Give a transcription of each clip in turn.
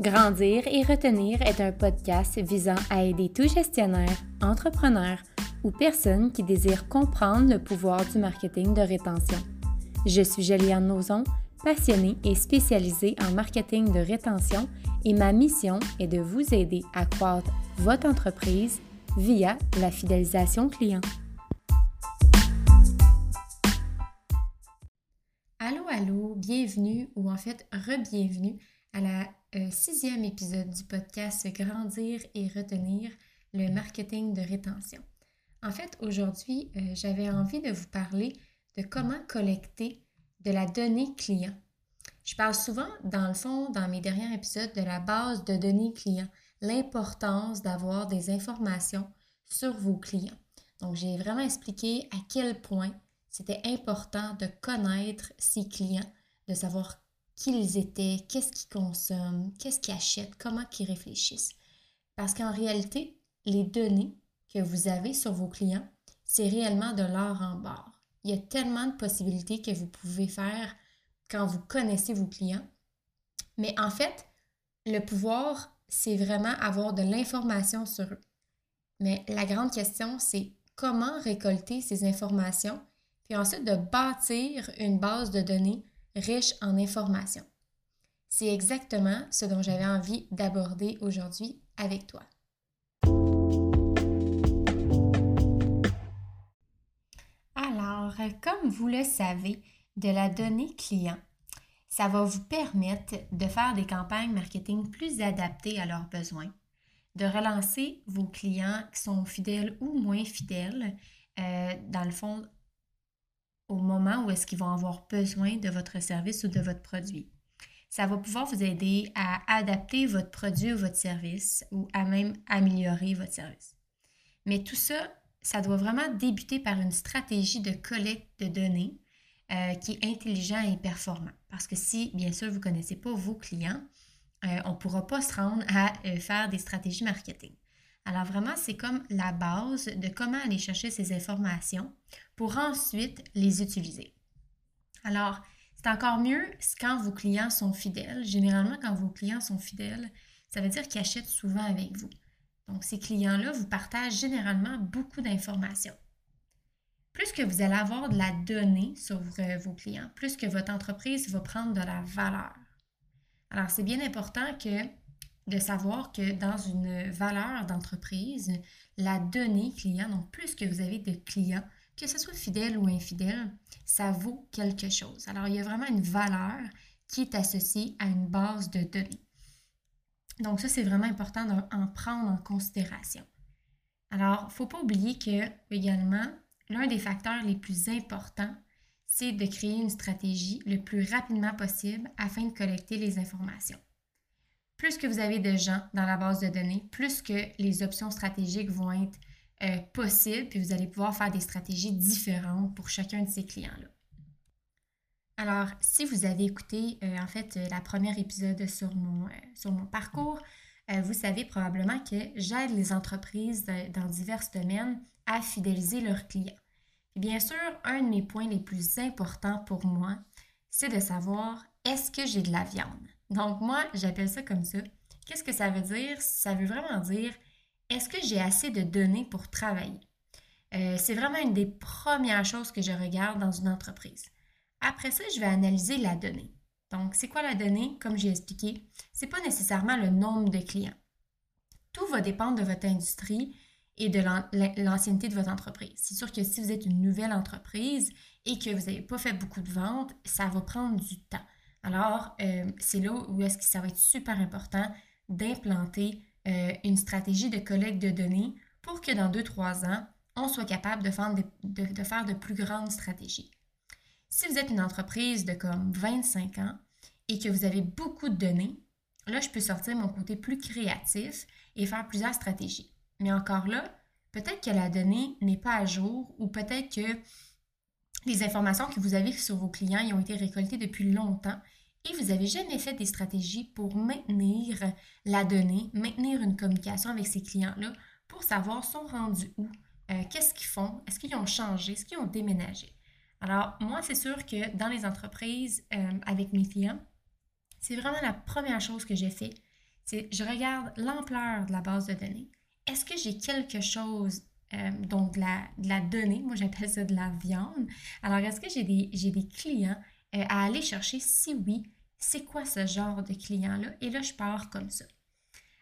Grandir et retenir est un podcast visant à aider tout gestionnaire, entrepreneur ou personne qui désire comprendre le pouvoir du marketing de rétention. Je suis Juliane Nozon, passionnée et spécialisée en marketing de rétention et ma mission est de vous aider à croître votre entreprise via la fidélisation client. Allô, allô, bienvenue ou en fait re-bienvenue à la euh, sixième épisode du podcast Grandir et retenir le marketing de rétention. En fait, aujourd'hui, euh, j'avais envie de vous parler de comment collecter de la donnée client. Je parle souvent, dans le fond, dans mes derniers épisodes, de la base de données clients, l'importance d'avoir des informations sur vos clients. Donc, j'ai vraiment expliqué à quel point c'était important de connaître ses clients, de savoir qui ils étaient, qu'est-ce qu'ils consomment, qu'est-ce qu'ils achètent, comment ils réfléchissent. Parce qu'en réalité, les données que vous avez sur vos clients, c'est réellement de l'or en barre. Il y a tellement de possibilités que vous pouvez faire quand vous connaissez vos clients. Mais en fait, le pouvoir, c'est vraiment avoir de l'information sur eux. Mais la grande question, c'est comment récolter ces informations, puis ensuite de bâtir une base de données riche en informations. C'est exactement ce dont j'avais envie d'aborder aujourd'hui avec toi. Alors, comme vous le savez, de la donnée client, ça va vous permettre de faire des campagnes marketing plus adaptées à leurs besoins, de relancer vos clients qui sont fidèles ou moins fidèles, euh, dans le fond, au moment où est-ce qu'ils vont avoir besoin de votre service ou de votre produit. Ça va pouvoir vous aider à adapter votre produit ou votre service ou à même améliorer votre service. Mais tout ça, ça doit vraiment débuter par une stratégie de collecte de données euh, qui est intelligent et performant. Parce que si, bien sûr, vous ne connaissez pas vos clients, euh, on ne pourra pas se rendre à euh, faire des stratégies marketing. Alors vraiment, c'est comme la base de comment aller chercher ces informations pour ensuite les utiliser. Alors, c'est encore mieux quand vos clients sont fidèles. Généralement, quand vos clients sont fidèles, ça veut dire qu'ils achètent souvent avec vous. Donc, ces clients-là vous partagent généralement beaucoup d'informations. Plus que vous allez avoir de la donnée sur vos clients, plus que votre entreprise va prendre de la valeur. Alors, c'est bien important que de savoir que dans une valeur d'entreprise, la donnée client, donc plus que vous avez de clients, que ce soit fidèle ou infidèle, ça vaut quelque chose. Alors, il y a vraiment une valeur qui est associée à une base de données. Donc, ça, c'est vraiment important d'en prendre en considération. Alors, il ne faut pas oublier que, également, l'un des facteurs les plus importants, c'est de créer une stratégie le plus rapidement possible afin de collecter les informations plus que vous avez de gens dans la base de données, plus que les options stratégiques vont être euh, possibles, puis vous allez pouvoir faire des stratégies différentes pour chacun de ces clients-là. Alors, si vous avez écouté euh, en fait la première épisode sur mon, euh, parcours, vous savez probablement que j'aide les entreprises dans divers domaines à fidéliser leurs clients. Bien sûr, un de mes points les plus importants pour moi, c'est de savoir est-ce que j'ai de la viande? Donc, moi, j'appelle ça comme ça. Qu'est-ce que ça veut dire? Ça veut vraiment dire est-ce que j'ai assez de données pour travailler? Euh, c'est vraiment une des premières choses que je regarde dans une entreprise. Après ça, je vais analyser la donnée. Donc, c'est quoi la donnée? Comme j'ai expliqué, ce n'est pas nécessairement le nombre de clients. Tout va dépendre de votre industrie et de l'ancienneté de votre entreprise. C'est sûr que si vous êtes une nouvelle entreprise et que vous n'avez pas fait beaucoup de ventes, ça va prendre du temps. Alors, euh, c'est là où est-ce que ça va être super important d'implanter euh, une stratégie de collecte de données pour que dans 2-3 ans, on soit capable de faire de, faire de plus grandes stratégies. Si vous êtes une entreprise de comme 25 ans et que vous avez beaucoup de données, là, je peux sortir mon côté plus créatif et faire plusieurs stratégies. Mais encore là, peut-être que la donnée n'est pas à jour ou peut-être que les informations que vous avez sur vos clients ont été récoltées depuis longtemps et vous n'avez jamais fait des stratégies pour maintenir la donnée, maintenir une communication avec ces clients-là pour savoir sont rendus où, euh, qu'est-ce qu'ils font, est-ce qu'ils ont changé, est-ce qu'ils ont déménagé? Alors, moi, c'est sûr que dans les entreprises euh, avec mes clients, c'est vraiment la première chose que j'ai fait, c'est je regarde l'ampleur de la base de données. Est-ce que j'ai quelque chose, euh, donc de la, de la, donnée, moi j'appelle ça de la viande. Alors, est-ce que j'ai des, des, clients à aller chercher? Si oui, c'est quoi ce genre de client-là? Et là, je pars comme ça.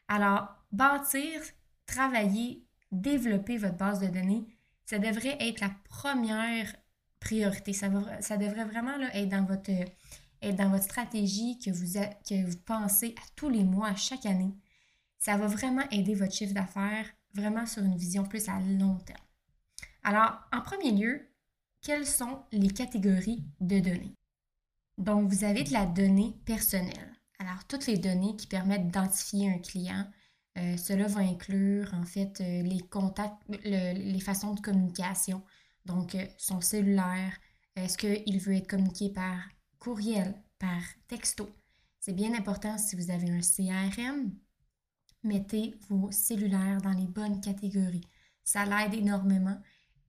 Alors, bâtir, travailler, développer votre base de données, ça devrait être la première priorité. Ça, devrait vraiment là, être dans votre être dans votre stratégie que vous, que vous pensez à tous les mois, à chaque année, ça va vraiment aider votre chiffre d'affaires vraiment sur une vision plus à long terme. Alors, en premier lieu, quelles sont les catégories de données? Donc, vous avez de la donnée personnelle. Alors, toutes les données qui permettent d'identifier un client, euh, cela va inclure en fait euh, les contacts, les façons de communication, donc euh, son cellulaire, est-ce qu'il veut être communiqué par courriel, par texto? C'est bien important si vous avez un CRM, mettez vos cellulaires dans les bonnes catégories. Ça l'aide énormément.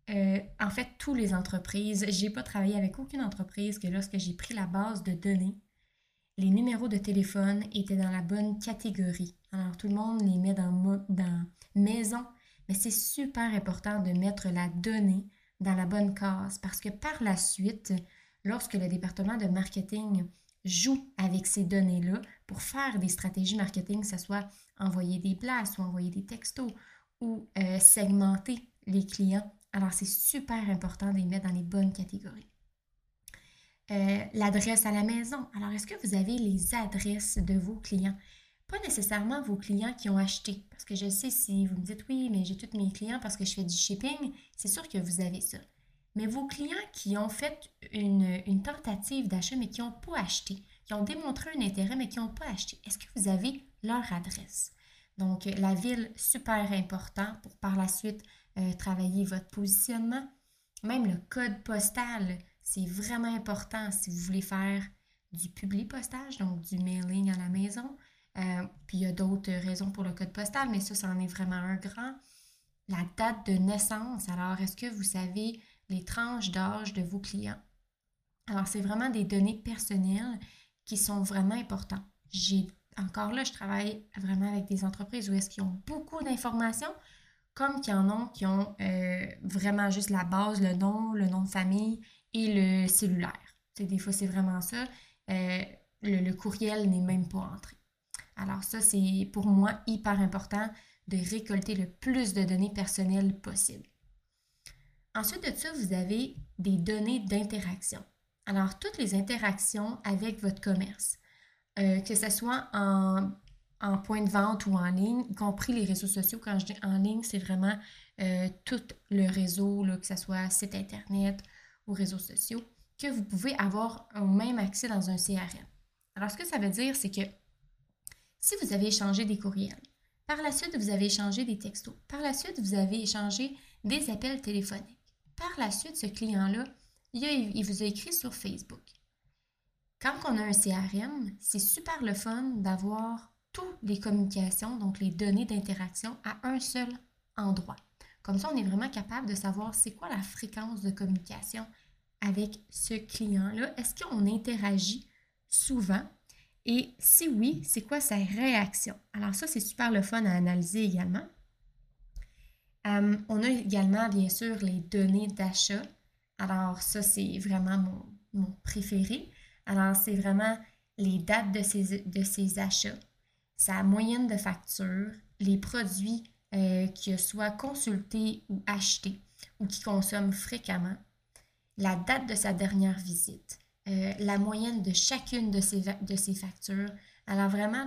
Euh, en fait, toutes les entreprises, j'ai pas travaillé avec aucune entreprise que lorsque j'ai pris la base de données, les numéros de téléphone étaient dans la bonne catégorie. Alors tout le monde les met dans, dans maison, mais c'est super important de mettre la donnée dans la bonne case parce que par la suite, lorsque le département de marketing joue avec ces données-là pour faire des stratégies marketing, que ce soit envoyer des places ou envoyer des textos ou euh, segmenter les clients. Alors, c'est super important de les mettre dans les bonnes catégories. Euh, l'adresse à la maison. Alors, est-ce que vous avez les adresses de vos clients? Pas nécessairement vos clients qui ont acheté, parce que je sais si vous me dites oui, mais j'ai tous mes clients parce que je fais du shipping, c'est sûr que vous avez ça. Mais vos clients qui ont fait une, tentative d'achat mais qui n'ont pas acheté, qui ont démontré un intérêt mais qui n'ont pas acheté, est-ce que vous avez leur adresse? Donc, la ville, super important pour par la suite euh, travailler votre positionnement. Même le code postal, c'est vraiment important si vous voulez faire du public postage, donc du mailing à la maison. Euh, puis il y a d'autres raisons pour le code postal, mais ça, ça en est vraiment un grand. La date de naissance. Alors, est-ce que vous savez les tranches d'âge de vos clients? Alors, c'est vraiment des données personnelles qui sont vraiment importantes. J'ai encore là, je travaille vraiment avec des entreprises où est-ce qu'ils ont beaucoup d'informations, comme qu'il y en a qui ont euh, vraiment juste la base, le nom, le nom de famille et le cellulaire. des fois, c'est vraiment ça. Euh, le, courriel n'est même pas entré. Alors ça, c'est pour moi hyper important de récolter le plus de données personnelles possible. Ensuite de ça, vous avez des données d'interaction. Alors, toutes les interactions avec votre commerce, euh, que ce soit en, point de vente ou en ligne, y compris les réseaux sociaux. Quand je dis en ligne, c'est vraiment euh, tout le réseau, que ce soit site Internet ou réseaux sociaux, que vous pouvez avoir au même accès dans un CRM. Alors, ce que ça veut dire, c'est que si vous avez échangé des courriels, par la suite, vous avez échangé des textos, par la suite, vous avez échangé des appels téléphoniques par la suite, ce client-là, il, vous a écrit sur Facebook. Quand on a un CRM, c'est super le fun d'avoir toutes les communications, donc les données d'interaction, à un seul endroit. Comme ça, on est vraiment capable de savoir c'est quoi la fréquence de communication avec ce client-là. Est-ce qu'on interagit souvent? Et si oui, c'est quoi sa réaction? Alors ça, c'est super le fun à analyser également. Euh, on a également, bien sûr, les données d'achat. Alors, ça, c'est vraiment mon, préféré. Alors, c'est vraiment les dates de de ces achats, sa moyenne de facture, les produits euh, qu'il soit consultés ou achetés ou qu'il consomme fréquemment, la date de sa dernière visite, euh, la moyenne de chacune de ces factures. Alors, vraiment,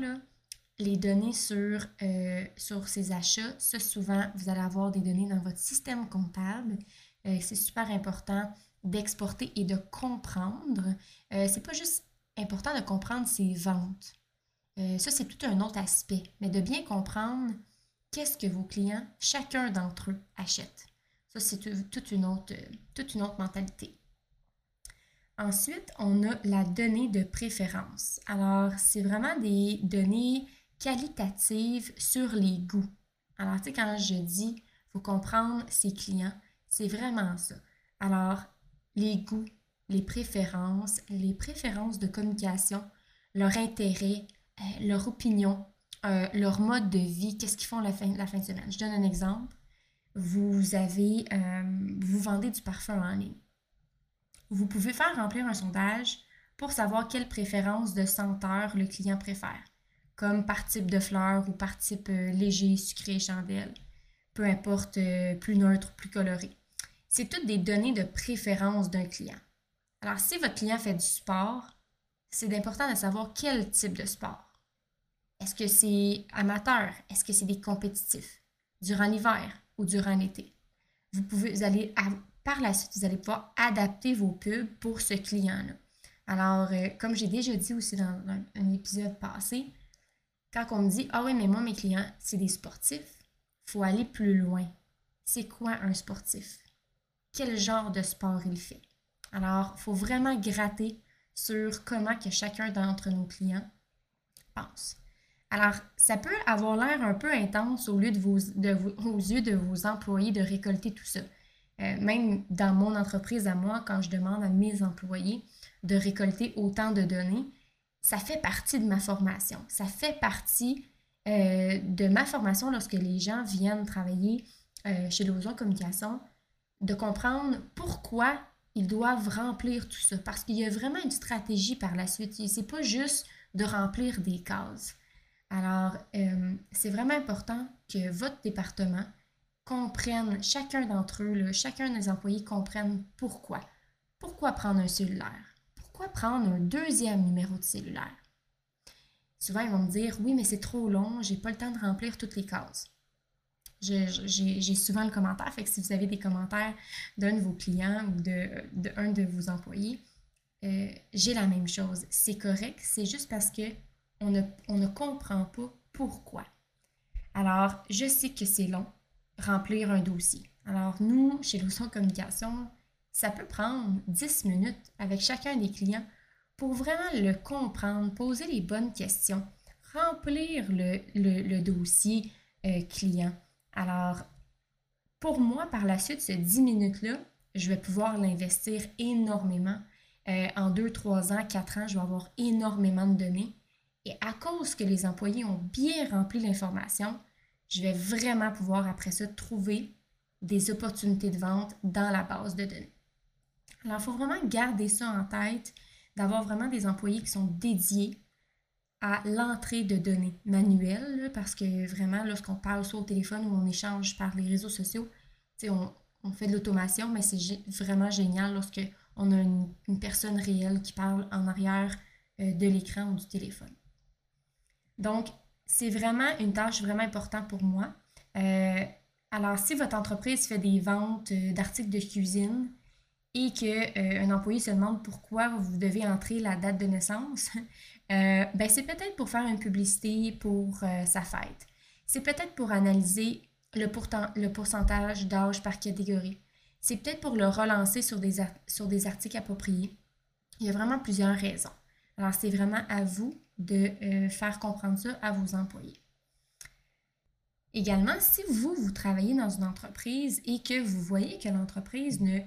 les données sur, euh, ces achats. Ça, souvent, vous allez avoir des données dans votre système comptable. Euh, c'est super important d'exporter et de comprendre. Euh, c'est pas juste important de comprendre ses ventes. Ça, c'est tout un autre aspect. Mais de bien comprendre qu'est-ce que vos clients, chacun d'entre eux, achètent. Ça, c'est toute une autre, toute une autre mentalité. Ensuite, on a la donnée de préférence. Alors, c'est vraiment des données qualitative sur les goûts. Alors, tu sais, quand je dis, faut comprendre ses clients, c'est vraiment ça. Alors, les goûts, les préférences, les préférences de communication, leur intérêt, euh, leur opinion, euh, leur mode de vie, qu'est-ce qu'ils font la fin, la fin de semaine. Je donne un exemple. Vous avez, euh, vous vendez du parfum en ligne. Vous pouvez faire remplir un sondage pour savoir quelle préférence de senteur le client préfère, comme par type de fleur ou par type léger, sucré, chandelle, peu importe, plus neutre, plus coloré. C'est toutes des données de préférence d'un client. Alors, si votre client fait du sport, c'est important de savoir quel type de sport. Est-ce que c'est amateur? Est-ce que c'est des compétitifs? Durant l'hiver ou durant l'été? Vous pouvez, par la suite, vous allez pouvoir adapter vos pubs pour ce client-là. Alors, euh, comme j'ai déjà dit aussi dans un, épisode passé, quand on me dit Ah oui, mais moi, mes clients, c'est des sportifs, il faut aller plus loin. C'est quoi un sportif? Quel genre de sport il fait? Alors, il faut vraiment gratter sur comment que chacun d'entre nos clients pense. Alors, ça peut avoir l'air un peu intense aux yeux de vos employés de récolter tout ça. Euh, même dans mon entreprise à moi, quand je demande à mes employés de récolter autant de données, ça fait partie de ma formation. Ça fait partie euh, de ma formation lorsque les gens viennent travailler euh, chez Lozon Communication, de comprendre pourquoi ils doivent remplir tout ça parce qu'il y a vraiment une stratégie par la suite. C'est pas juste de remplir des cases. Alors, euh, c'est vraiment important que votre département comprenne, chacun d'entre eux, chacun des employés comprenne pourquoi. Pourquoi prendre un cellulaire? Pourquoi prendre un deuxième numéro de cellulaire? Souvent, ils vont me dire, oui, mais c'est trop long, j'ai pas le temps de remplir toutes les cases j'ai souvent le commentaire. Fait que si vous avez des commentaires d'un de vos clients ou de, de vos employés, euh, j'ai la même chose. C'est correct, c'est juste parce que on ne, comprend pas pourquoi. Alors, je sais que c'est long, remplir un dossier. Alors, nous, chez Lousson Communication, ça peut prendre 10 minutes avec chacun des clients pour vraiment le comprendre, poser les bonnes questions, remplir le, dossier euh, client. Alors, pour moi, par la suite, ce 10 minutes-là, je vais pouvoir l'investir énormément. Euh, en 2, 3 ans, 4 ans, je vais avoir énormément de données. Et à cause que les employés ont bien rempli l'information, je vais vraiment pouvoir après ça trouver des opportunités de vente dans la base de données. Alors, il faut vraiment garder ça en tête, d'avoir vraiment des employés qui sont dédiés à l'entrée de données manuelles, parce que vraiment, lorsqu'on parle soit au téléphone ou on échange par les réseaux sociaux, on, fait de l'automation, mais c'est vraiment génial lorsque on a une, personne réelle qui parle en arrière euh, de l'écran ou du téléphone. Donc, c'est vraiment une tâche vraiment importante pour moi. Euh, alors, si votre entreprise fait des ventes euh, d'articles de cuisine et qu'un employé se demande pourquoi vous devez entrer la date de naissance, Euh, ben c'est peut-être pour faire une publicité pour euh, sa fête. C'est peut-être pour analyser le, le pourcentage d'âge par catégorie. C'est peut-être pour le relancer sur des, sur des articles appropriés. Il y a vraiment plusieurs raisons. Alors, c'est vraiment à vous de euh, faire comprendre ça à vos employés. Également, si vous, vous travaillez dans une entreprise et que vous voyez que l'entreprise ne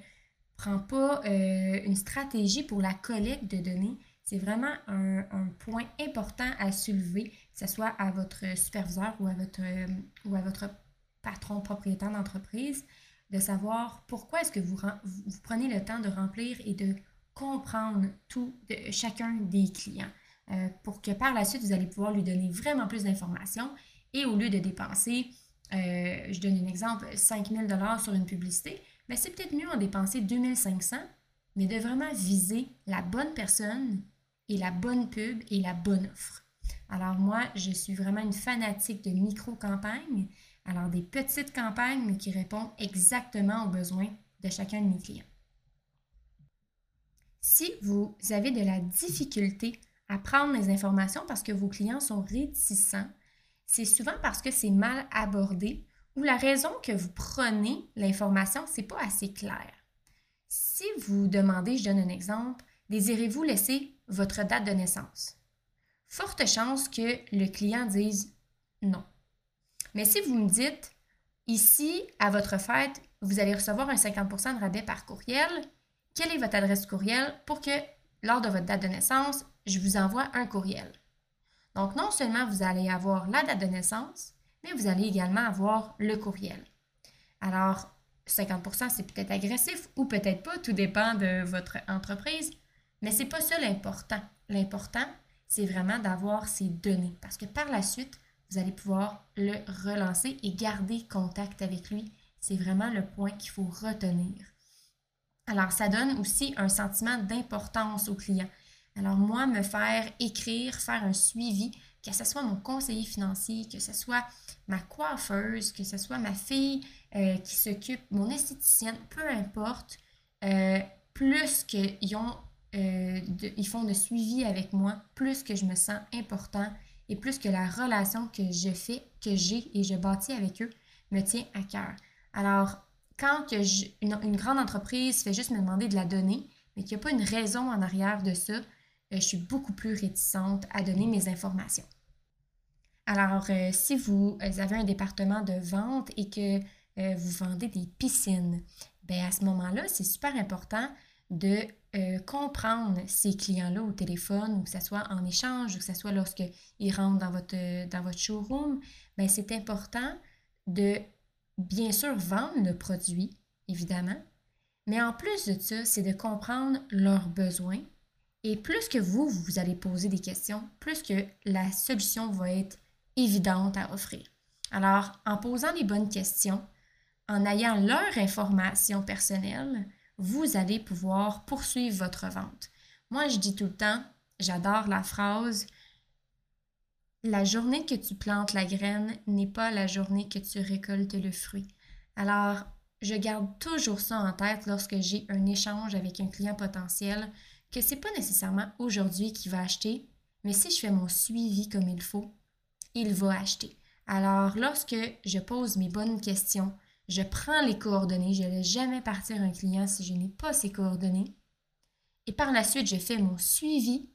prend pas une stratégie pour la collecte de données, c'est vraiment un, point important à soulever, que ce soit à votre superviseur ou à votre, ou à votre patron propriétaire d'entreprise, de savoir pourquoi est-ce que vous, prenez le temps de remplir et de comprendre tout chacun des clients euh, pour que par la suite, vous allez pouvoir lui donner vraiment plus d'informations et au lieu de dépenser, euh, je donne un exemple, 5000 dollars sur une publicité, ben, c'est peut-être mieux en dépenser 2500, mais de vraiment viser la bonne personne et la bonne pub et la bonne offre. Alors moi, je suis vraiment une fanatique de micro-campagnes, alors des petites campagnes, qui répondent exactement aux besoins de chacun de mes clients. Si vous avez de la difficulté à prendre les informations parce que vos clients sont réticents, c'est souvent parce que c'est mal abordé ou la raison que vous prenez l'information, c'est pas assez clair. Si vous demandez, je donne un exemple, désirez-vous laisser votre date de naissance? Forte chance que le client dise non. Mais si vous me dites, ici, à votre fête, vous allez recevoir un 50% de rabais par courriel, quelle est votre adresse courriel pour que, lors de votre date de naissance, je vous envoie un courriel. Donc, non seulement vous allez avoir la date de naissance, mais vous allez également avoir le courriel. Alors, 50% c'est peut-être agressif ou peut-être pas, tout dépend de votre entreprise, mais c'est pas ça l'important. L'important, c'est vraiment d'avoir ces données parce que par la suite, vous allez pouvoir le relancer et garder contact avec lui. C'est vraiment le point qu'il faut retenir. Alors, ça donne aussi un sentiment d'importance au client. Alors, moi, me faire écrire, faire un suivi, que ce soit mon conseiller financier, que ce soit ma coiffeuse, que ce soit ma fille euh, qui s'occupe, mon esthéticienne, peu importe, euh, plus qu'ils ont, euh, ils font de suivi avec moi, plus que je me sens important et plus que la relation que je fais, que j'ai et je bâtis avec eux me tient à cœur. Alors, quand que une, grande entreprise fait juste me demander de la donner, mais qu'il n'y a pas une raison en arrière de ça, je suis beaucoup plus réticente à donner mes informations. Alors, si vous avez un département de vente et que euh, vous vendez des piscines, bien à ce moment-là, c'est super important de euh, comprendre ces clients-là au téléphone, ou que ce soit en échange, ou que ce soit lorsqu'ils rentrent dans votre, dans votre showroom, bien c'est important de bien sûr vendre le produit, évidemment, mais en plus de ça, c'est de comprendre leurs besoins. Et plus que vous, vous allez poser des questions, plus que la solution va être évidente à offrir. Alors, en posant les bonnes questions, en ayant leur information personnelle, vous allez pouvoir poursuivre votre vente. Moi, je dis tout le temps, j'adore la phrase La journée que tu plantes la graine n'est pas la journée que tu récoltes le fruit. Alors, je garde toujours ça en tête lorsque j'ai un échange avec un client potentiel, que ce n'est pas nécessairement aujourd'hui qu'il va acheter, mais si je fais mon suivi comme il faut, il va acheter. Alors, lorsque je pose mes bonnes questions, je prends les coordonnées. Je ne laisse jamais partir un client si je n'ai pas ses coordonnées. Et par la suite, je fais mon suivi.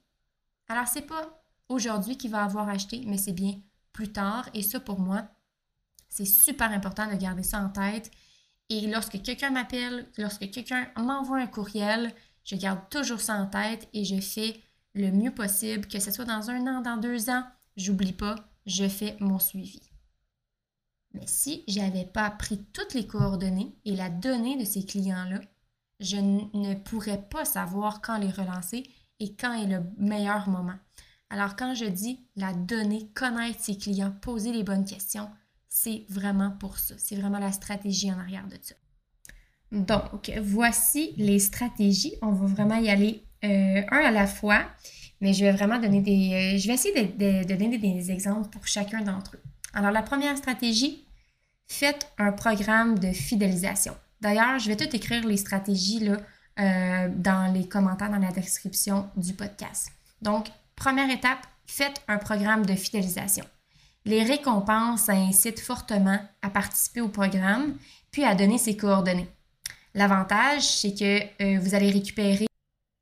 Alors, ce n'est pas aujourd'hui qu'il va avoir acheté, mais c'est bien plus tard. Et ça, pour moi, c'est super important de garder ça en tête. Et lorsque quelqu'un m'appelle, lorsque quelqu'un m'envoie un courriel, je garde toujours ça en tête et je fais le mieux possible, que ce soit dans un an, dans deux ans, j'oublie pas, je fais mon suivi. Mais si j'avais pas pris toutes les coordonnées et la donnée de ces clients-là, je ne pourrais pas savoir quand les relancer et quand est le meilleur moment. Alors quand je dis la donnée, connaître ses clients, poser les bonnes questions, c'est vraiment pour ça. C'est vraiment la stratégie en arrière de ça. Donc, voici les stratégies. On va vraiment y aller euh, un à la fois, mais je vais vraiment donner des... Euh, je vais essayer de donner des exemples pour chacun d'entre eux. Alors, la première stratégie, faites un programme de fidélisation. D'ailleurs, je vais tout écrire les stratégies euh, dans les commentaires, dans la description du podcast. Donc, première étape, faites un programme de fidélisation. Les récompenses, ça incite fortement à participer au programme, puis à donner ses coordonnées. L'avantage, c'est que euh, vous allez récupérer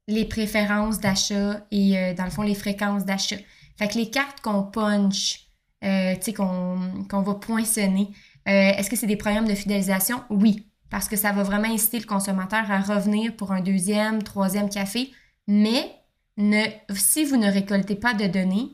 les préférences d'achat et, euh, dans le fond, les fréquences d'achat. Fait que les cartes qu'on punch, sais, qu'on va poinçonner, euh, est-ce que c'est des programmes de fidélisation? Oui, parce que ça va vraiment inciter le consommateur à revenir pour un deuxième, troisième café. Mais si vous ne récoltez pas de données,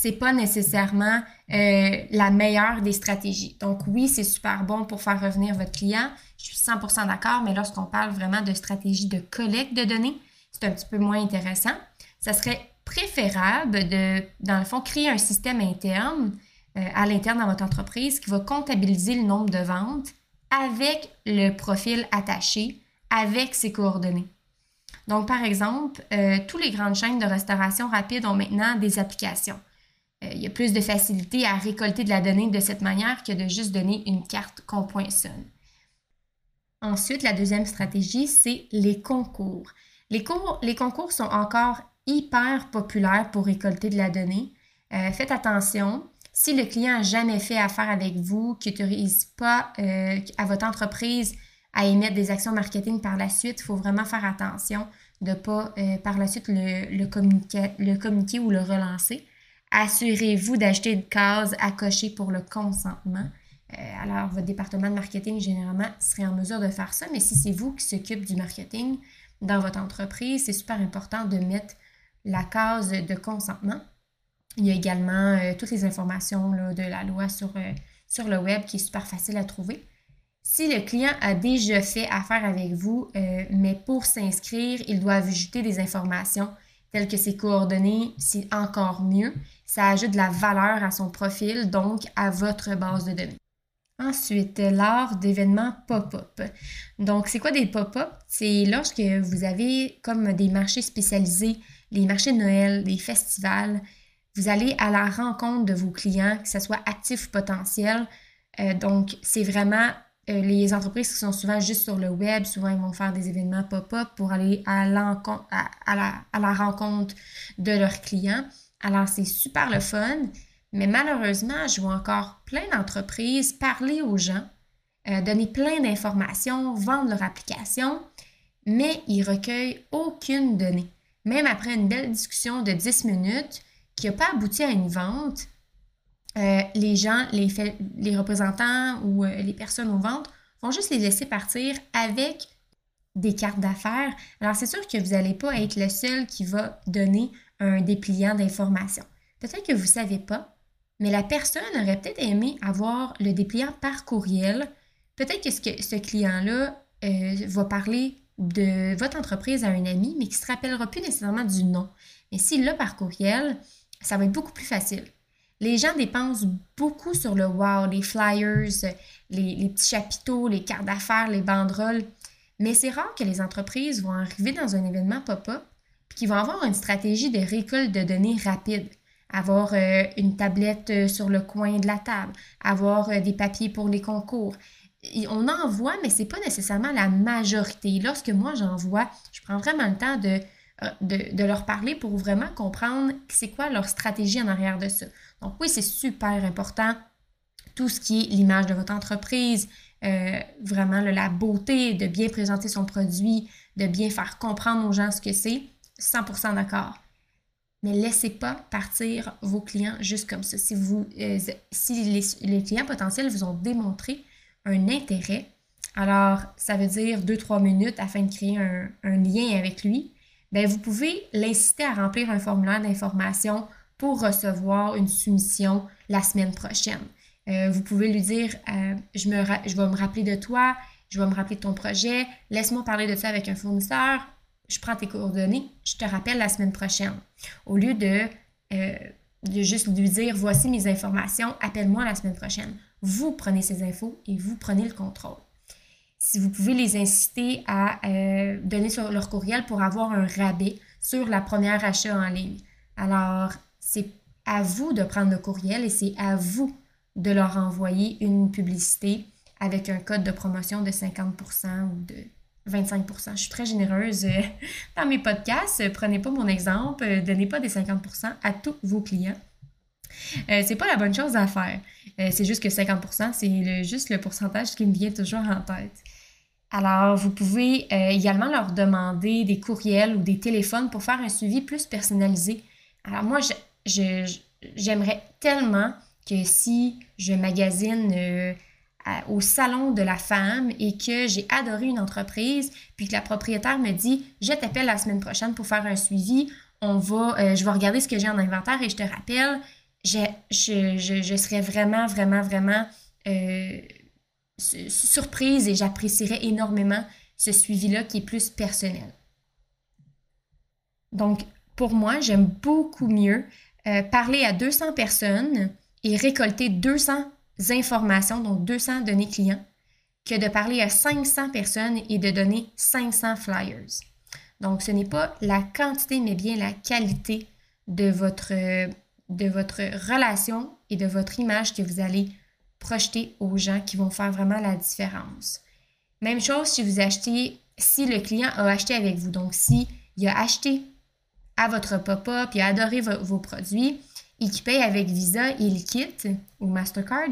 c'est pas nécessairement euh, la meilleure des stratégies. Donc oui, c'est super bon pour faire revenir votre client. Je suis 100% d'accord, mais lorsqu'on parle vraiment de stratégie de collecte de données, c'est un petit peu moins intéressant. Ça serait préférable de, dans le fond, créer un système interne euh, à l'interne dans votre entreprise qui va comptabiliser le nombre de ventes avec le profil attaché, avec ses coordonnées. Donc, par exemple, euh, toutes les grandes chaînes de restauration rapide ont maintenant des applications. Euh, il y a plus de facilité à récolter de la donnée de cette manière que de juste donner une carte qu'on poinçonne. Ensuite, la deuxième stratégie, c'est les concours. Les, concours sont encore hyper populaires pour récolter de la donnée. faites attention, si le client n'a jamais fait affaire avec vous, qui n'autorise pas euh, à votre entreprise à émettre des actions marketing par la suite, il faut vraiment faire attention de ne pas euh, par la suite le, communiquer, ou le relancer. Assurez-vous d'acheter une case à cocher pour le consentement. Euh, alors, votre département de marketing, généralement, serait en mesure de faire ça, mais si c'est vous qui s'occupe du marketing dans votre entreprise, c'est super important de mettre la case de consentement. Il y a également euh, toutes les informations de la loi sur, sur le web qui est super facile à trouver. Si le client a déjà fait affaire avec vous, euh, mais pour s'inscrire, il doit ajouter des informations telles que ses coordonnées, c'est encore mieux. Ça ajoute de la valeur à son profil, donc à votre base de données. Ensuite, l'art d'événements pop-up. Donc, c'est quoi des pop-up? C'est lorsque vous avez comme des marchés spécialisés, les marchés de Noël, les festivals, vous allez à la rencontre de vos clients, que ce soit actif ou potentiel. Euh, donc, c'est vraiment euh, les entreprises qui sont souvent juste sur le web, souvent ils vont faire des événements pop-up pour aller à, la rencontre de leurs clients. Alors, c'est super le fun, mais malheureusement, je vois encore plein d'entreprises parler aux gens, euh, donner plein d'informations, vendre leur application, mais ils recueillent aucune donnée. Même après une belle discussion de 10 minutes qui n'a pas abouti à une vente, euh, les gens, les, représentants ou euh, les personnes aux ventes vont juste les laisser partir avec des cartes d'affaires. Alors, c'est sûr que vous n'allez pas être le seul qui va donner un dépliant d'informations. Peut-être que vous ne savez pas, mais la personne aurait peut-être aimé avoir le dépliant par courriel. Peut-être que ce, ce client-là euh, va parler de votre entreprise à un ami, mais qui ne se rappellera plus nécessairement du nom. Mais s'il l'a par courriel, ça va être beaucoup plus facile. Les gens dépensent beaucoup sur le wow, les flyers, les, petits chapiteaux, les cartes d'affaires, les banderoles. Mais c'est rare que les entreprises vont arriver dans un événement pop-up et qu'ils vont avoir une stratégie de récolte de données rapide. Avoir euh, une tablette euh, sur le coin de la table, avoir euh, des papiers pour les concours. on en voit, mais ce n'est pas nécessairement la majorité. Lorsque moi j'en vois, je prends vraiment le temps de de, leur parler pour vraiment comprendre c'est quoi leur stratégie en arrière de ça. Donc oui, c'est super important. Tout ce qui est l'image de votre entreprise, euh, vraiment la beauté, de bien présenter son produit, de bien faire comprendre aux gens ce que c'est, 100% d'accord. Mais laissez pas partir vos clients juste comme ça. Si, vous, euh, si les, clients potentiels vous ont démontré un intérêt, alors ça veut dire 2-3 minutes afin de créer un lien avec lui, ben, vous pouvez l'inciter à remplir un formulaire d'information pour recevoir une soumission la semaine prochaine. Euh, vous pouvez lui dire euh, je vais me rappeler de toi, je vais me rappeler de ton projet, laisse-moi parler de ça avec un fournisseur, je prends tes coordonnées, je te rappelle la semaine prochaine. Au lieu de, euh, de juste lui dire voici mes informations, appelle-moi la semaine prochaine. Vous prenez ces infos et vous prenez le contrôle si vous pouvez les inciter à euh, donner sur leur courriel pour avoir un rabais sur la première achat en ligne. Alors, c'est à vous de prendre le courriel et c'est à vous de leur envoyer une publicité avec un code de promotion de 50% ou de 25%. Je suis très généreuse euh, dans mes podcasts. Prenez pas mon exemple. Euh, donnez pas des 50% à tous vos clients. Euh, c'est pas la bonne chose à faire. c'est juste que 50%, c'est juste le pourcentage qui me vient toujours en tête. Alors, vous pouvez euh, également leur demander des courriels ou des téléphones pour faire un suivi plus personnalisé. Alors, moi, j'aimerais tellement que si je magasine euh, au salon de la femme et que j'ai adoré une entreprise, puis que la propriétaire me dit Je t'appelle la semaine prochaine pour faire un suivi, on va, euh, je vais regarder ce que j'ai en inventaire et je te rappelle, je, serais vraiment, vraiment, vraiment surprise et j'apprécierais énormément ce suivi-là qui est plus personnel. Donc, pour moi, j'aime beaucoup mieux euh, parler à 200 personnes et récolter 200 informations, donc 200 données clients, que de parler à 500 personnes et de donner 500 flyers. Donc, ce n'est pas la quantité, mais bien la qualité de votre, de votre relation et de votre image que vous allez projeter aux gens qui vont faire vraiment la différence. Même chose si vous achetez, si le client a acheté avec vous. Donc, si il a acheté à votre pop-up, il a adoré vos produits et qu'il paye avec Visa, il quitte ou Mastercard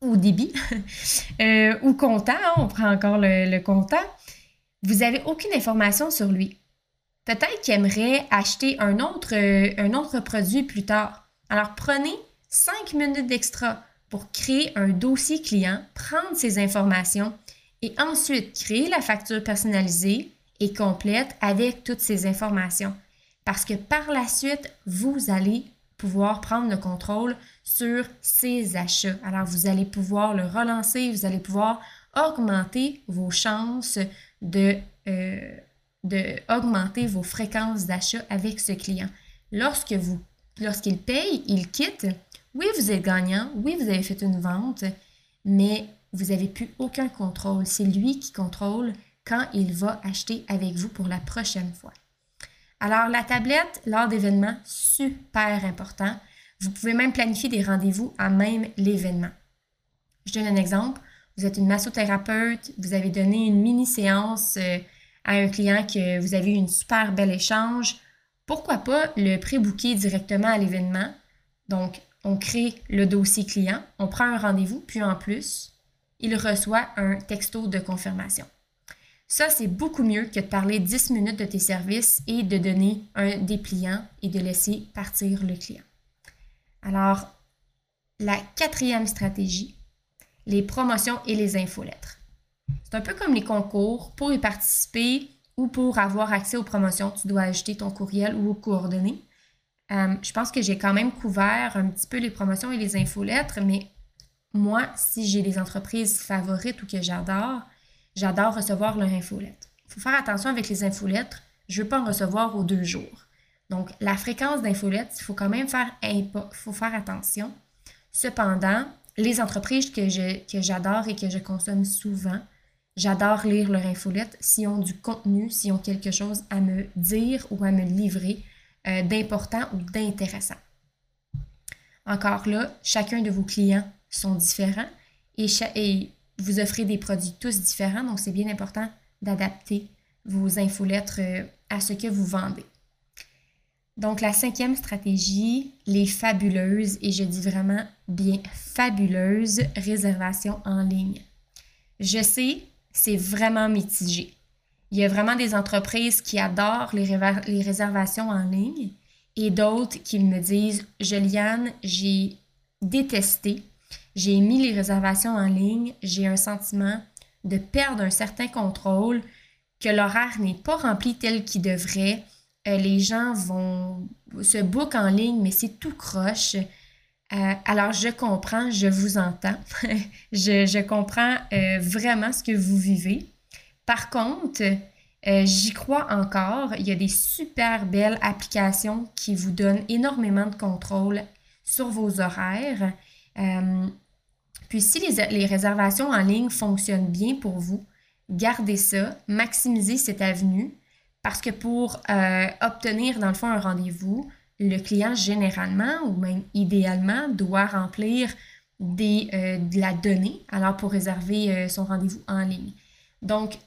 ou débit euh, ou comptant, hein, on prend encore le, le comptant, vous n'avez aucune information sur lui. Peut-être qu'il aimerait acheter un autre, euh, un autre produit plus tard. Alors prenez 5 minutes d'extra pour créer un dossier client, prendre ces informations et ensuite créer la facture personnalisée et complète avec toutes ces informations. parce que par la suite, vous allez pouvoir prendre le contrôle sur ces achats. Alors, vous allez pouvoir le relancer, vous allez pouvoir augmenter vos chances de, euh, de augmenter vos fréquences d'achat avec ce client. Lorsque vous, lorsqu'il paye, il quitte, oui, vous êtes gagnant, oui, vous avez fait une vente, mais vous n'avez plus aucun contrôle. C'est lui qui contrôle quand il va acheter avec vous pour la prochaine fois. Alors, la tablette, lors d'événements, super important. Vous pouvez même planifier des rendez-vous à même l'événement. Je donne un exemple. Vous êtes une massothérapeute, vous avez donné une mini-séance euh, à un client que vous avez eu une super belle échange. Pourquoi pas le pré-booker directement à l'événement? Donc, on crée le dossier client, on prend un rendez-vous, puis en plus, il reçoit un texto de confirmation. Ça, c'est beaucoup mieux que de parler 10 minutes de tes services et de donner un dépliant et de laisser partir le client. Alors, la quatrième stratégie, les promotions et les infolettres. C'est un peu comme les concours. Pour y participer ou pour avoir accès aux promotions, tu dois ajouter ton courriel ou coordonnées. Euh, je pense que j'ai quand même couvert un petit peu les promotions et les infolettres, mais moi, si j'ai des entreprises favorites ou que j'adore, j'adore recevoir leur infolettre. Il faut faire attention avec les infolettres. Je ne veux pas en recevoir aux deux jours. Donc, la fréquence d'infolettres, il faut quand même faire, faut faire attention. Cependant, les entreprises que, que j'adore et que je consomme souvent, j'adore lire leur infolette s'ils ont du contenu, s'ils ont quelque chose à me dire ou à me livrer euh, d'important ou d'intéressant. Encore là, chacun de vos clients sont différents et, vous offrez des produits tous différents, donc c'est bien important d'adapter vos infolettres euh, à ce que vous vendez. Donc la cinquième stratégie, les fabuleuses, et je dis vraiment bien fabuleuses réservations en ligne. Je sais, c'est vraiment mitigé. Il y a vraiment des entreprises qui adorent les, réservations en ligne et d'autres qui me disent, Juliane, j'ai détesté j'ai mis les réservations en ligne, j'ai un sentiment de perdre un certain contrôle, que l'horaire n'est pas rempli tel qu'il devrait. Euh, les gens vont se book en ligne, mais c'est tout croche. Euh, alors, je comprends, je vous entends. je, comprends euh, vraiment ce que vous vivez. Par contre, j'y crois encore. Il y a des super belles applications qui vous donnent énormément de contrôle sur vos horaires. Puis si les, réservations en ligne fonctionnent bien pour vous, gardez ça, maximisez cette avenue parce que pour euh, obtenir dans le fond un rendez-vous, le client généralement ou même idéalement doit remplir des, euh, de la donnée alors pour réserver euh, son rendez-vous en ligne. Donc,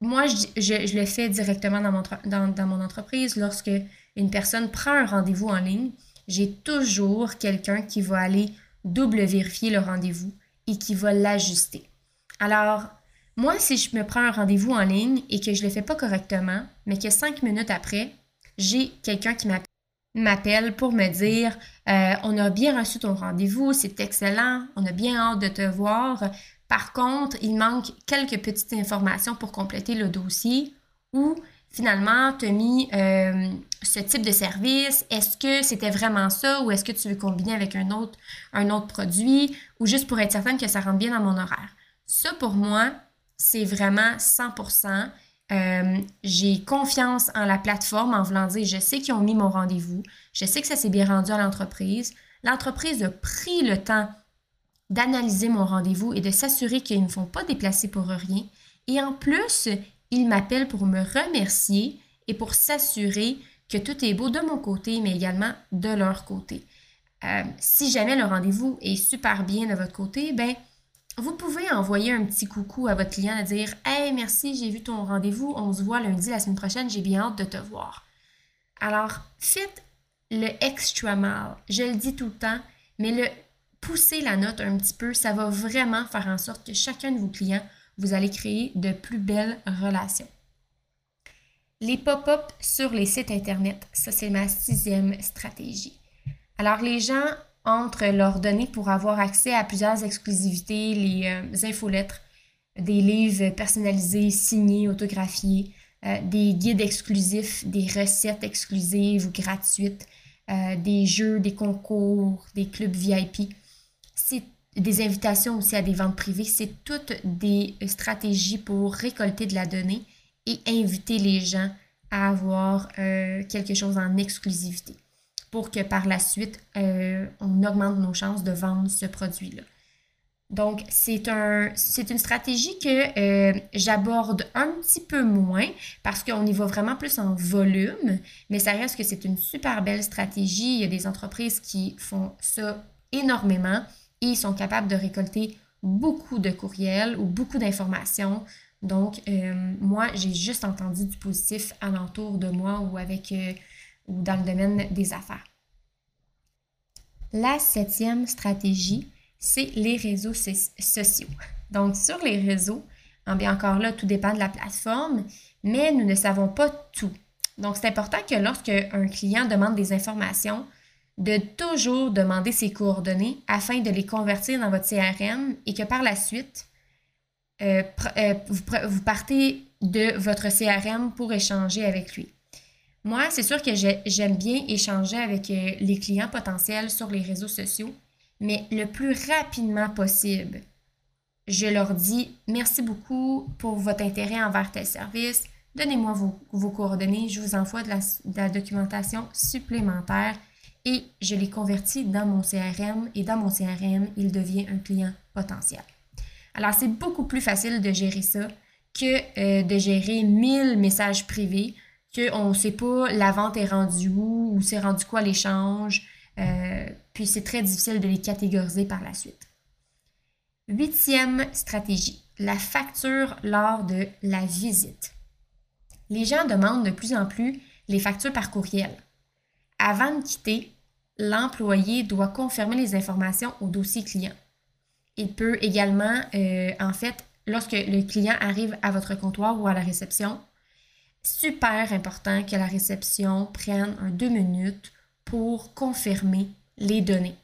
moi, je, le fais directement dans mon, dans mon entreprise. Lorsque une personne prend un rendez-vous en ligne, j'ai toujours quelqu'un qui va aller double vérifier le rendez-vous et qui va l'ajuster. Alors, moi, si je me prends un rendez-vous en ligne et que je ne le fais pas correctement, mais que cinq minutes après, j'ai quelqu'un qui m'appelle pour me dire euh, On a bien reçu ton rendez-vous, c'est excellent, on a bien hâte de te voir. Par contre, il manque quelques petites informations pour compléter le dossier ou finalement, tu as mis euh, ce type de service. Est-ce que c'était vraiment ça ou est-ce que tu veux combiner avec un autre, un autre produit ou juste pour être certaine que ça rentre bien dans mon horaire? Ça, pour moi, c'est vraiment 100%. Euh, j'ai confiance en la plateforme en voulant dire, je sais qu'ils ont mis mon rendez-vous, je sais que ça s'est bien rendu à l'entreprise. L'entreprise a pris le temps d'analyser mon rendez-vous et de s'assurer qu'ils ne me font pas déplacer pour rien. Et en plus, ils m'appellent pour me remercier et pour s'assurer que tout est beau de mon côté, mais également de leur côté. Euh, si jamais le rendez-vous est super bien de votre côté, ben vous pouvez envoyer un petit coucou à votre client et dire Hey, merci, j'ai vu ton rendez-vous, on se voit lundi la semaine prochaine, j'ai bien hâte de te voir. Alors, faites le extra mal. Je le dis tout le temps, mais le pousser la note un petit peu, ça va vraiment faire en sorte que chacun de vos clients vous allez créer de plus belles relations. Les pop-up sur les sites Internet, ça c'est ma sixième stratégie. Alors les gens entrent leurs données pour avoir accès à plusieurs exclusivités, les euh, infolettres, des livres personnalisés, signés, autographiés, euh, des guides exclusifs, des recettes exclusives ou gratuites, euh, des jeux, des concours, des clubs VIP. C'est des invitations aussi à des ventes privées. C'est toutes des stratégies pour récolter de la donnée et inviter les gens à avoir euh, quelque chose en exclusivité pour que par la suite, on augmente nos chances de vendre ce produit-là. Donc, c'est un, c'est une stratégie que euh, j'aborde un petit peu moins parce qu'on y va vraiment plus en volume, mais ça reste que c'est une super belle stratégie. Il y a des entreprises qui font ça énormément et ils sont capables de récolter beaucoup de courriels ou beaucoup d'informations. Donc, euh, moi, j'ai juste entendu du positif alentour de moi ou avec euh, ou dans le domaine des affaires. La septième stratégie, c'est les réseaux sociaux. Donc, sur les réseaux, hein, bien encore là, tout dépend de la plateforme, mais nous ne savons pas tout. Donc, c'est important que lorsque un client demande des informations, de toujours demander ses coordonnées afin de les convertir dans votre CRM et que par la suite, euh, euh, vous, partez de votre CRM pour échanger avec lui. Moi, c'est sûr que j'aime bien échanger avec euh, les clients potentiels sur les réseaux sociaux mais le plus rapidement possible. Je leur dis merci beaucoup pour votre intérêt envers tel service. Donnez-moi vos, coordonnées, je vous envoie de la, documentation supplémentaire et je les convertis dans mon CRM et dans mon CRM, il devient un client potentiel. Alors, c'est beaucoup plus facile de gérer ça que euh, de gérer 1000 messages privés, qu'on ne sait pas la vente est rendue où ou c'est rendu quoi l'échange. Euh, puis c'est très difficile de les catégoriser par la suite. Huitième stratégie, la facture lors de la visite. Les gens demandent de plus en plus les factures par courriel. Avant de quitter, l'employé doit confirmer les informations au dossier client. Il peut également, euh, en fait, lorsque le client arrive à votre comptoir ou à la réception, super important que la réception prenne un deux minutes pour confirmer les données.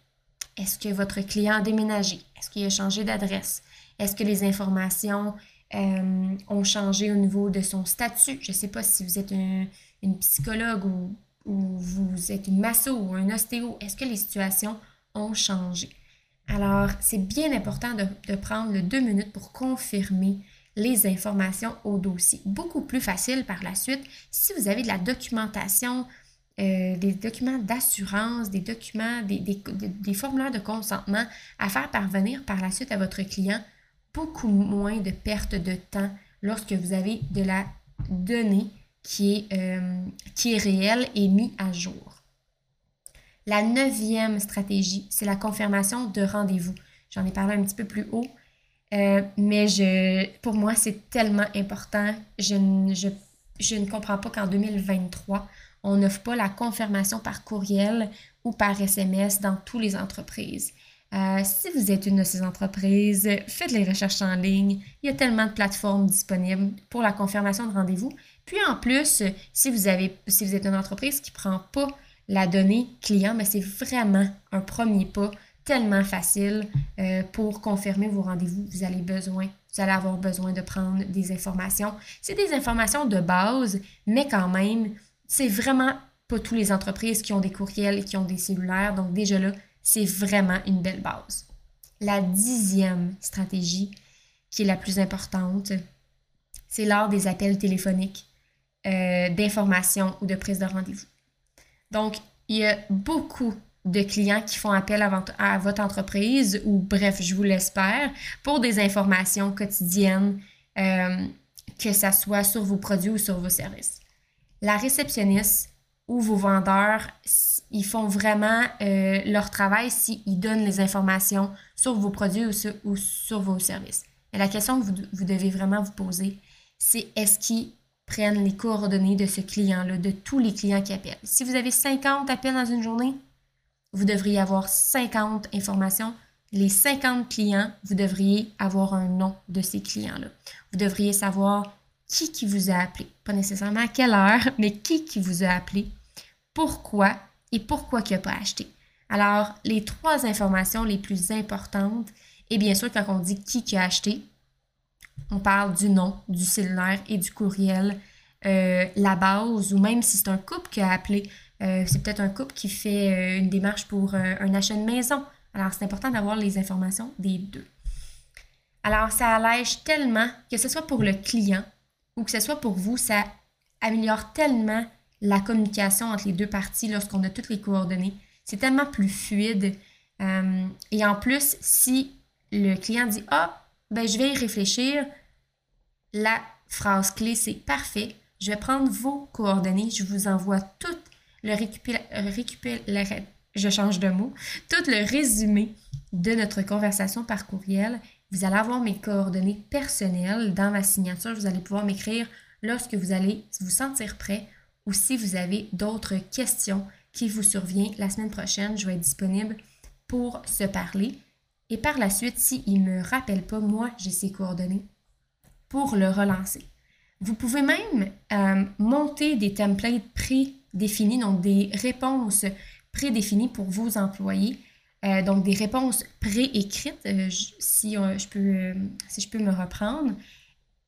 Est-ce que votre client a déménagé? Est-ce qu'il a changé d'adresse? Est-ce que les informations euh, ont changé au niveau de son statut? Je ne sais pas si vous êtes une psychologue ou, vous êtes une masso ou un ostéo. Est-ce que les situations ont changé? Alors, c'est bien important de, de, prendre le deux minutes pour confirmer les informations au dossier. Beaucoup plus facile par la suite si vous avez de la documentation euh, des documents d'assurance, des documents, des, formulaires de consentement à faire parvenir par la suite à votre client, beaucoup moins de perte de temps lorsque vous avez de la donnée qui est, euh, qui est réelle et mise à jour. La neuvième stratégie, c'est la confirmation de rendez-vous. J'en ai parlé un petit peu plus haut, euh, mais je, pour moi, c'est tellement important. Je, je, je ne comprends pas qu'en 2023, on n'offre pas la confirmation par courriel ou par SMS dans toutes les entreprises. Euh, si vous êtes une de ces entreprises, faites les recherches en ligne. Il y a tellement de plateformes disponibles pour la confirmation de rendez-vous. Puis en plus, si vous, avez, si vous êtes une entreprise qui ne prend pas la donnée client, mais c'est vraiment un premier pas tellement facile euh, pour confirmer vos rendez-vous. Vous allez besoin, vous allez avoir besoin de prendre des informations. C'est des informations de base, mais quand même, c'est vraiment pas toutes les entreprises qui ont des courriels, qui ont des cellulaires. Donc déjà là, c'est vraiment une belle base. La dixième stratégie, qui est la plus importante, c'est lors des appels téléphoniques euh, d'information ou de prise de rendez-vous. Donc, il y a beaucoup de clients qui font appel à votre, entreprise, ou bref, je vous l'espère, pour des informations quotidiennes, euh, que ce soit sur vos produits ou sur vos services la réceptionniste ou vos vendeurs, ils font vraiment euh, leur travail s'ils donnent les informations sur vos produits ou sur, vos services. Et la question que vous, vous devez vraiment vous poser, c'est est-ce qu'ils prennent les coordonnées de ce client-là, de tous les clients qui appellent? Si vous avez 50 appels dans une journée, vous devriez avoir 50 informations. Les 50 clients, vous devriez avoir un nom de ces clients-là. Vous devriez savoir qui qui vous a appelé. Pas nécessairement à quelle heure, mais qui qui vous a appelé, pourquoi et pourquoi il n'a pas acheté. Alors, les trois informations les plus importantes, et bien sûr, quand on dit qui qui a acheté, on parle du nom, du cellulaire et du courriel la base, ou même si c'est un couple qui a appelé, c'est peut-être un couple qui fait une démarche pour un achat de maison. Alors, c'est important d'avoir les informations des deux. Alors, ça allège tellement, que ce soit pour le client ou que ce soit pour vous, ça améliore tellement la communication entre les deux parties lorsqu'on a toutes les coordonnées. C'est tellement plus fluide. Euh, et en plus, si le client dit Ah, ben je vais y réfléchir, la phrase clé, c'est parfait. Je vais prendre vos coordonnées, je vous envoie tout le récupérer, je change de mot, tout le résumé de notre conversation par courriel. Vous allez avoir mes coordonnées personnelles dans ma signature. Vous allez pouvoir m'écrire lorsque vous allez vous sentir prêt ou si vous avez d'autres questions qui vous surviennent la semaine prochaine. Je vais être disponible pour se parler. Et par la suite, s'il ne me rappelle pas, moi, j'ai ses coordonnées pour le relancer. Vous pouvez même euh, monter des templates prédéfinis, donc des réponses prédéfinies pour vos employés. Euh, donc des réponses préécrites, euh, si, je peux, si je peux me reprendre.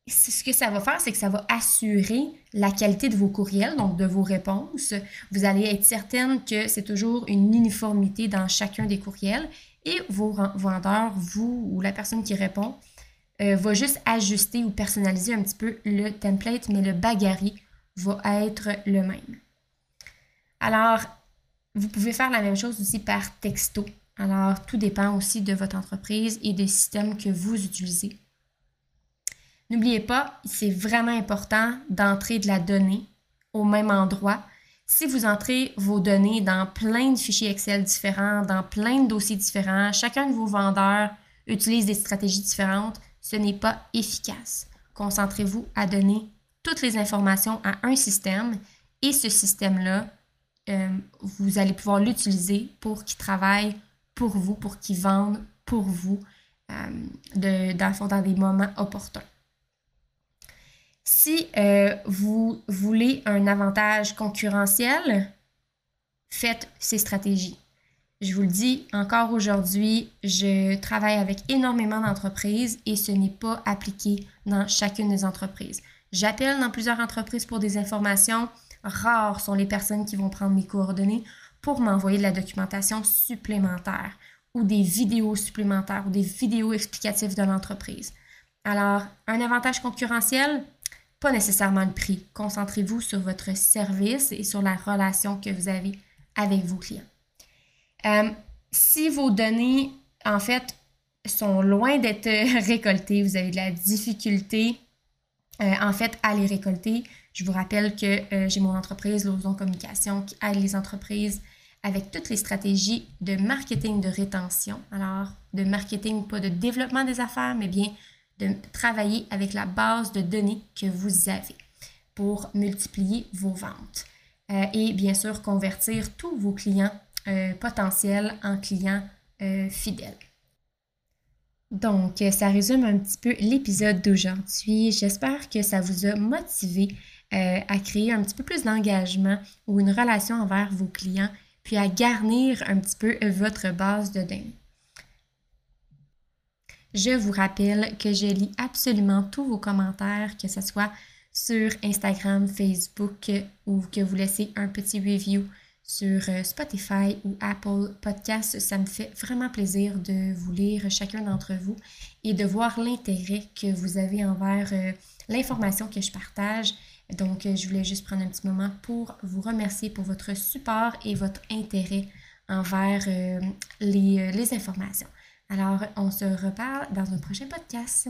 Ce que ça va faire, c'est que ça va assurer la qualité de vos courriels, donc de vos réponses. Vous allez être certaine que c'est toujours une uniformité dans chacun des courriels et vos vendeurs, vous ou la personne qui répond, euh, va juste ajuster ou personnaliser un petit peu le template, mais le bagarri va être le même. Alors, vous pouvez faire la même chose aussi par texto. Alors, tout dépend aussi de votre entreprise et des systèmes que vous utilisez. N'oubliez pas, c'est vraiment important d'entrer de la donnée au même endroit. Si vous entrez vos données dans plein de fichiers Excel différents, dans plein de dossiers différents, chacun de vos vendeurs utilise des stratégies différentes, ce n'est pas efficace. Concentrez-vous à donner toutes les informations à un système et ce système-là, euh, vous allez pouvoir l'utiliser pour qu'il travaille pour vous, pour qu'il vende pour vous, euh, dans des moments opportuns. Si euh, vous voulez un avantage concurrentiel, faites ces stratégies. Je vous le dis encore aujourd'hui, je travaille avec énormément d'entreprises et ce n'est pas appliqué dans chacune des entreprises. J'appelle dans plusieurs entreprises pour des informations. Rares sont les personnes qui vont prendre mes coordonnées pour m'envoyer de la documentation supplémentaire ou des vidéos supplémentaires ou des vidéos explicatives de l'entreprise. Alors, un avantage concurrentiel, pas nécessairement le prix. Concentrez-vous sur votre service et sur la relation que vous avez avec vos clients. Euh, si vos données, en fait, sont loin d'être récoltées, vous avez de la difficulté, euh, en fait, à les récolter, je vous rappelle que euh, j'ai mon entreprise, Lozon Communication, qui aide les entreprises avec toutes les stratégies de marketing de rétention. Alors, de marketing, pas de développement des affaires, mais bien de travailler avec la base de données que vous avez pour multiplier vos ventes. Euh, et bien sûr, convertir tous vos clients euh, potentiels en clients fidèles. Donc, ça résume un petit peu l'épisode d'aujourd'hui. J'espère que ça vous a motivé à créer un petit peu plus d'engagement ou une relation envers vos clients, puis à garnir un petit peu votre base de données. Je vous rappelle que je lis absolument tous vos commentaires, que ce soit sur Instagram, Facebook ou que vous laissez un petit review sur euh, Spotify ou Apple Podcasts. Ça me fait vraiment plaisir de vous lire chacun d'entre vous et de voir l'intérêt que vous avez envers euh, l'information que je partage. Donc, euh, je voulais juste prendre un petit moment pour vous remercier pour votre support et votre intérêt envers les, les informations. Alors, on se reparle dans un prochain podcast.